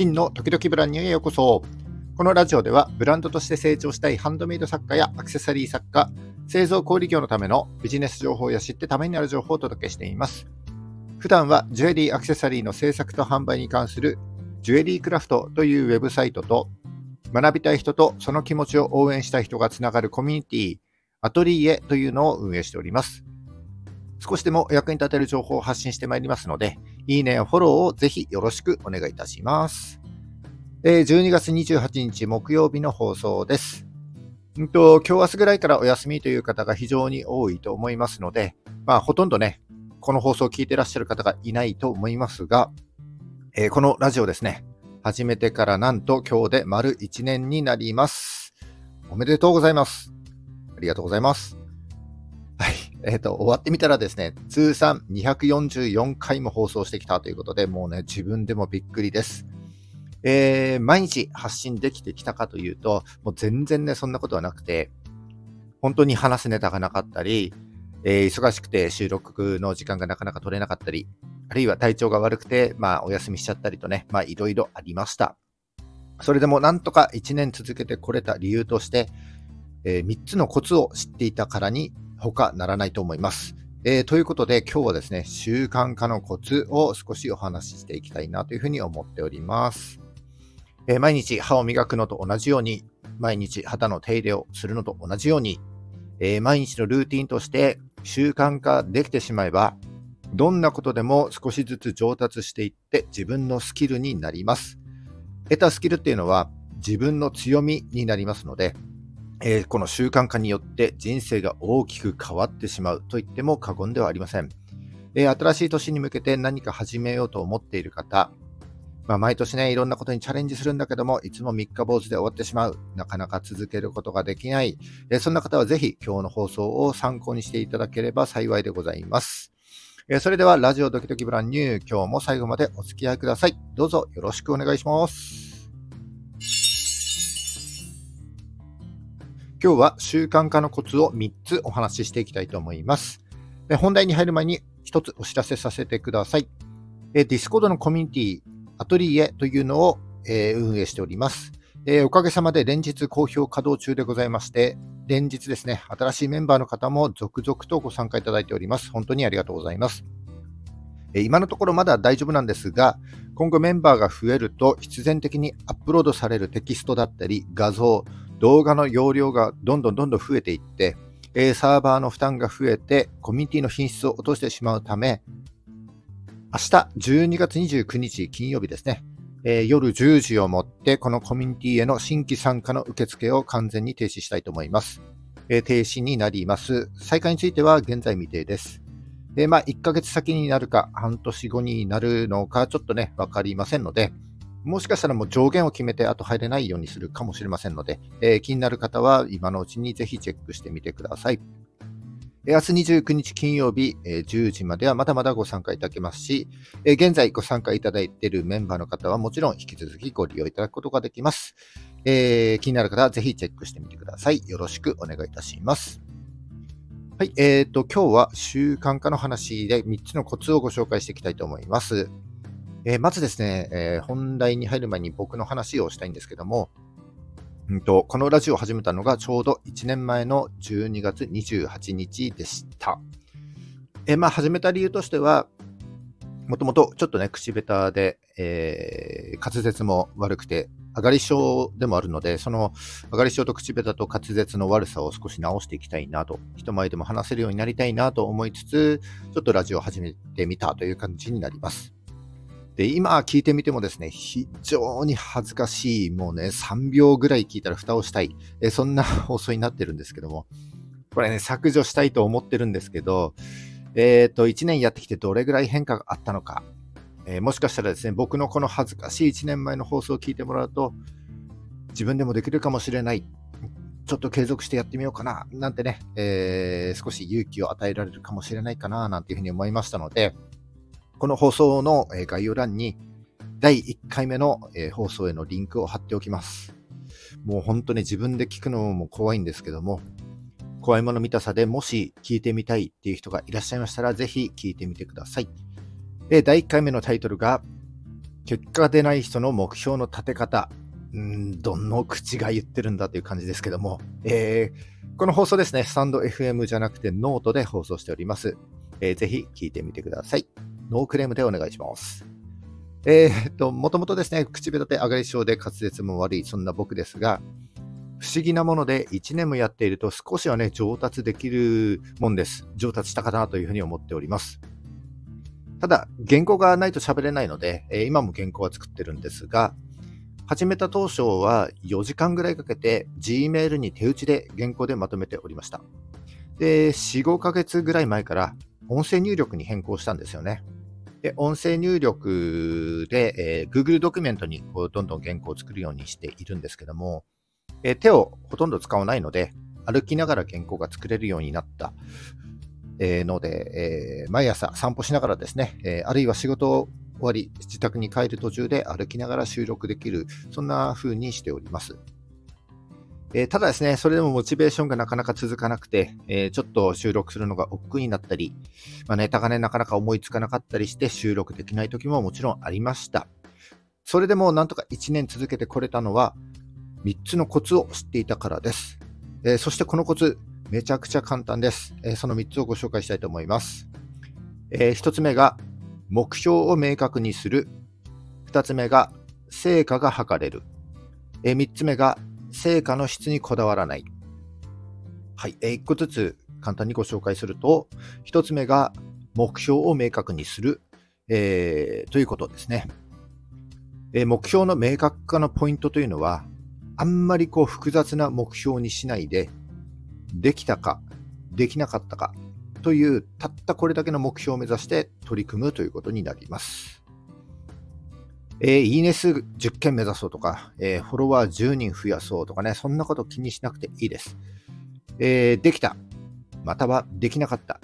真の時々ブランニューへようこそ。このラジオではブランドとして成長したいハンドメイド作家やアクセサリー作家、製造小売業のためのビジネス情報や知ってためになる情報をお届けしています。普段はジュエリーアクセサリーの制作と販売に関するジュエリークラフトというウェブサイトと学びたい人とその気持ちを応援したい人がつながるコミュニティアトリエというのを運営しております。少しでもお役に立てる情報を発信してまいりますので、いいねやフォローをぜひよろしくお願いいたします。12月28日木曜日の放送です。んと今日明日ぐらいからお休みという方が非常に多いと思いますので、まあ、ほとんどね、この放送を聞いてらっしゃる方がいないと思いますが、えー、このラジオですね、始めてからなんと今日で丸1年になります。おめでとうございます。ありがとうございます。えっ、ー、と、終わってみたらですね、通算244回も放送してきたということで、もうね、自分でもびっくりです。えー、毎日発信できてきたかというと、もう全然ね、そんなことはなくて、本当に話すネタがなかったり、えー、忙しくて収録の時間がなかなか取れなかったり、あるいは体調が悪くて、まあ、お休みしちゃったりとね、まあ、いろいろありました。それでもなんとか1年続けてこれた理由として、えー、3つのコツを知っていたからに他ならないと思います。えー、ということで今日はですね、習慣化のコツを少しお話ししていきたいなというふうに思っております。えー、毎日歯を磨くのと同じように、毎日肌の手入れをするのと同じように、えー、毎日のルーティンとして習慣化できてしまえば、どんなことでも少しずつ上達していって自分のスキルになります。得たスキルっていうのは自分の強みになりますので、えー、この習慣化によって人生が大きく変わってしまうと言っても過言ではありません。えー、新しい年に向けて何か始めようと思っている方、まあ、毎年ね、いろんなことにチャレンジするんだけども、いつも三日坊主で終わってしまう。なかなか続けることができない。えー、そんな方はぜひ今日の放送を参考にしていただければ幸いでございます。え、それでは、ラジオドキドキブランニュー、今日も最後までお付き合いください。どうぞよろしくお願いします。今日は習慣化のコツを3つお話ししていきたいと思います。で本題に入る前に1つお知らせさせてください。ディスコードのコミュニティ、アトリエというのを、え、運営しております。え、おかげさまで連日好評稼働中でございまして、連日ですね、新しいメンバーの方も続々とご参加いただいております。本当にありがとうございます。今のところまだ大丈夫なんですが、今後メンバーが増えると必然的にアップロードされるテキストだったり画像、動画の容量がどんどんどんどん増えていって、えサーバーの負担が増えて、コミュニティの品質を落としてしまうため、明日12月29日金曜日ですね、えー、夜10時をもって、このコミュニティへの新規参加の受付を完全に停止したいと思います。えー、停止になります。再開については現在未定です。えー、まあ、1ヶ月先になるか、半年後になるのか、ちょっとね、わかりませんので、もしかしたらもう上限を決めてあと入れないようにするかもしれませんので、えー、気になる方は今のうちにぜひチェックしてみてください。明日29日金曜日、え、10時まではまだまだご参加いただけますし、え、現在ご参加いただいているメンバーの方はもちろん引き続きご利用いただくことができます。えー、気になる方はぜひチェックしてみてください。よろしくお願いいたします。はい、えーと、今日は習慣化の話で3つのコツをご紹介していきたいと思います。えー、まずですね、えー、本題に入る前に僕の話をしたいんですけども、うんと、このラジオを始めたのがちょうど1年前の12月28日でした。えー、まあ、始めた理由としては、もともとちょっとね、口下手で、え、滑舌も悪くて、上がり症でもあるので、その上がり症と口下手と滑舌の悪さを少し直していきたいなと、人前でも話せるようになりたいなと思いつつ、ちょっとラジオを始めてみたという感じになります。で、今聞いてみてもですね、非常に恥ずかしい、もうね、3秒ぐらい聞いたら蓋をしたい、えそんな 放送になってるんですけども、これね、削除したいと思ってるんですけど、えっ、ー、と、1年やってきてどれぐらい変化があったのか、えー、もしかしたらですね、僕のこの恥ずかしい1年前の放送を聞いてもらうと、自分でもできるかもしれない、ちょっと継続してやってみようかな、なんてね、えー、少し勇気を与えられるかもしれないかな、なんていうふうに思いましたので、この放送の概要欄に第1回目の放送へのリンクを貼っておきます。もう本当に自分で聞くのも怖いんですけども、怖いもの見たさでもし聞いてみたいっていう人がいらっしゃいましたら、ぜひ聞いてみてください。で、第1回目のタイトルが、結果が出ない人の目標の立て方、うんどの口が言ってるんだという感じですけども、えー、この放送ですね、スタンド FM じゃなくてノートで放送しております。えー、ぜひ聞いてみてください。ノークレームでお願いします。えー、っと、もともとですね、口下手上がり症で滑舌も悪い、そんな僕ですが、不思議なもので1年もやっていると少しはね、上達できるもんです。上達したかなというふうに思っております。ただ、原稿がないと喋れないので、えー、今も原稿は作ってるんですが、始めた当初は4時間ぐらいかけて Gmail に手打ちで原稿でまとめておりました。で、4、5ヶ月ぐらい前から音声入力に変更したんですよね。で、音声入力で、えー、Google ドキュメントにこうどんどん原稿を作るようにしているんですけども、えー、手をほとんど使わないので、歩きながら原稿が作れるようになった、えー、ので、えー、毎朝散歩しながらですね、えあるいは仕事終わり、自宅に帰る途中で歩きながら収録できる、そんな風にしております。えー、ただですね、それでもモチベーションがなかなか続かなくて、えー、ちょっと収録するのが億劫になったり、まあ、ネタがね、なかなか思いつかなかったりして収録できない時ももちろんありました。それでもなんとか1年続けてこれたのは、3つのコツを知っていたからです。えー、そしてこのコツ、めちゃくちゃ簡単です。えその3つをご紹介したいと思います。え1つ目が、目標を明確にする。2つ目が、成果が測れる。え3つ目が、成果の質にこだわらない。はいえ、1個ずつ簡単にご紹介すると、1つ目が目標を明確にする、えー、ということですね。えー、目標の明確化のポイントというのは、あんまりこう複雑な目標にしないで、できたか、できなかったかという、たったこれだけの目標を目指して取り組むということになります。えー、いいね数10件目指そうとか、えー、フォロワー10人増やそうとかね、そんなこと気にしなくていいです。えー、できた、またはできなかった。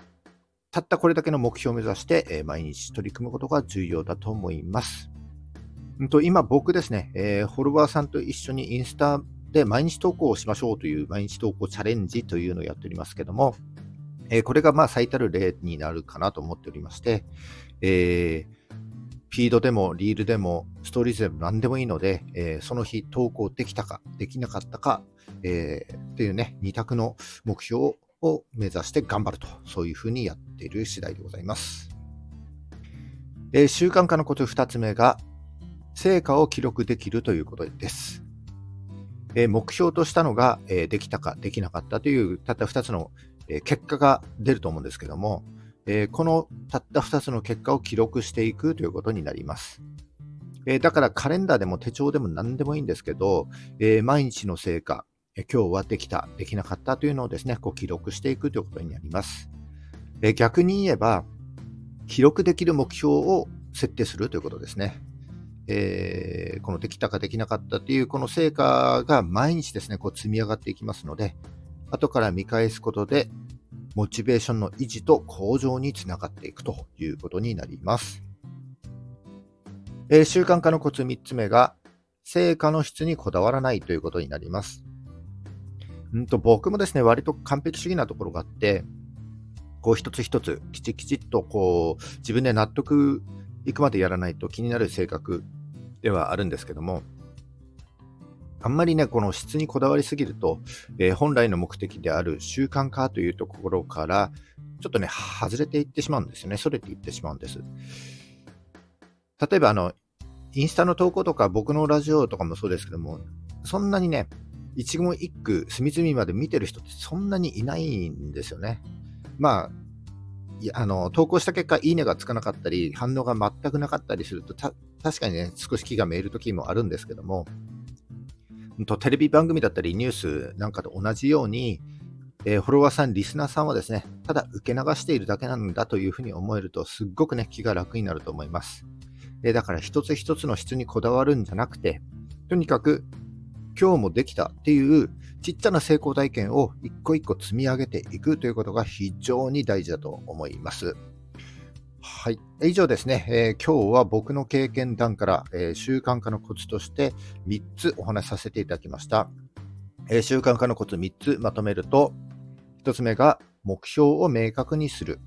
たったこれだけの目標を目指して、え毎日取り組むことが重要だと思います。んと今僕ですね、えフォロワーさんと一緒にインスタで毎日投稿をしましょうという毎日投稿チャレンジというのをやっておりますけども、えこれがまあ最たる例になるかなと思っておりまして、えーフィードでもリールでもストーリーズでも何でもいいので、えー、その日投稿できたかできなかったか、えー、っていうね、二択の目標を目指して頑張ると、そういうふうにやっている次第でございます。えー、習慣化のこと2つ目が、成果を記録できるということです。えー、目標としたのが、えー、できたかできなかったというたった2つの、えー、結果が出ると思うんですけども、えー、このたった2つの結果を記録していくということになります。えー、だからカレンダーでも手帳でも何でもいいんですけど、えー、毎日の成果、え今日はできた、できなかったというのをですね、こう記録していくということになります。え逆に言えば、記録できる目標を設定するということですね。えー、このできたかできなかったというこの成果が毎日ですね、こう積み上がっていきますので、後から見返すことでモチベーションの維持と向上につながっていくということになります。えー、習慣化のコツ3つ目が、成果の質にこだわらないということになります。んと僕もですね、割と完璧主義なところがあって、こう一つ一つきちきちっとこう自分で納得いくまでやらないと気になる性格ではあるんですけども、あんまりね、この質にこだわりすぎると、えー、本来の目的である習慣化というところから、ちょっとね、外れていってしまうんですよね。それていってしまうんです。例えば、あの、インスタの投稿とか、僕のラジオとかもそうですけども、そんなにね、一言一句、隅々まで見てる人ってそんなにいないんですよね。まあ、いやあの投稿した結果、いいねがつかなかったり、反応が全くなかったりすると、確かにね、少し気がめいる時もあるんですけども、とテレビ番組だったりニュースなんかと同じように、えー、フォロワーさん、リスナーさんはですね、ただ受け流しているだけなんだというふうに思えると、すっごくね、気が楽になると思います。でだから一つ一つの質にこだわるんじゃなくて、とにかく今日もできたっていうちっちゃな成功体験を一個一個積み上げていくということが非常に大事だと思います。はい。以上ですね、えー、今日は僕の経験談から、えー、習慣化のコツとして3つお話しさせていただきました。えー、習慣化のコツ3つまとめると、1つ目が目標を明確にする。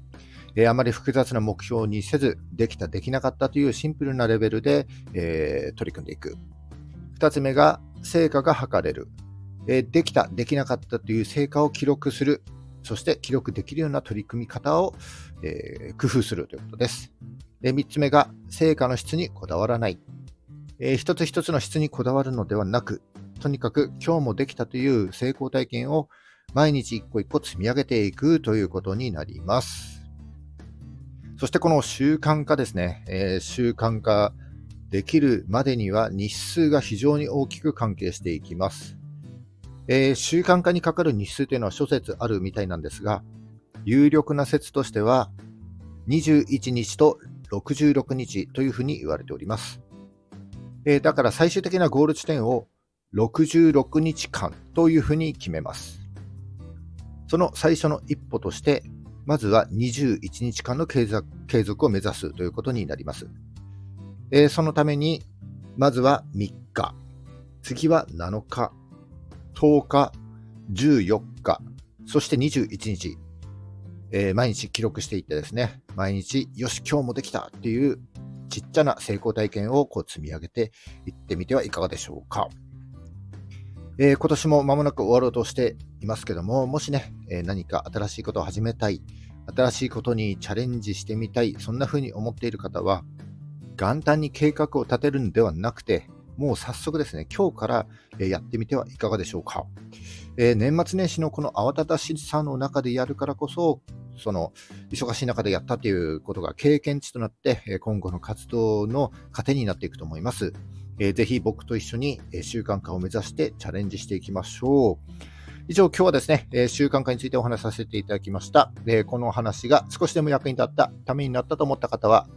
え、あまり複雑な目標にせず、できた、できなかったというシンプルなレベルで、え、取り組んでいく。2つ目が、成果が測れる。え、できた、できなかったという成果を記録する。そして記録できるような取り組み方を、え工夫するということです。で3つ目が、成果の質にこだわらない。え一つ一つの質にこだわるのではなく、とにかく今日もできたという成功体験を毎日一個一個積み上げていくということになります。そしてこの習慣化ですね、えー、習慣化できるまでには日数が非常に大きく関係していきます。えー、習慣化にかかる日数というのは諸説あるみたいなんですが、有力な説としては21日と66日というふうに言われております。えー、だから最終的なゴール地点を66日間というふうに決めます。その最初の一歩として、まずは21日間の継続を目指すということになります。えー、そのために、まずは3日、次は7日、10日、14日、そして21日、えー、毎日記録していってですね、毎日、よし、今日もできたっていうちっちゃな成功体験をこう積み上げていってみてはいかがでしょうか。えー、今年も間もなく終わろうとしていますけども、もしね、えー、何か新しいことを始めたい、新しいことにチャレンジしてみたい、そんな風に思っている方は、元旦に計画を立てるんではなくて、もう早速ですね、今日からやってみてはいかがでしょうか。えー、年末年始のこの慌ただしさの中でやるからこそ、その忙しい中でやったということが経験値となって、今後の活動の糧になっていくと思います。えー、ぜひ僕と一緒に習慣化を目指してチャレンジしていきましょう。以上、今日はですね、え習慣化についてお話しさせていただきました。えこの話が少しでも役に立った、ためになったと思った方は、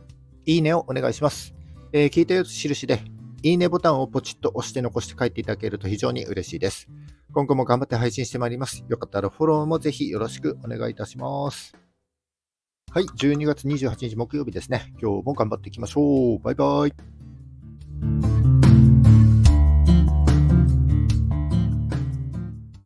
いいねをお願いします。え聞いたよと印で、いいねボタンをポチッと押して残して帰っていただけると非常に嬉しいです。今後も頑張って配信してまいります。よかったらフォローもぜひよろしくお願いいたします。はい、12月28日木曜日ですね。今日も頑張っていきましょう。バイバイ。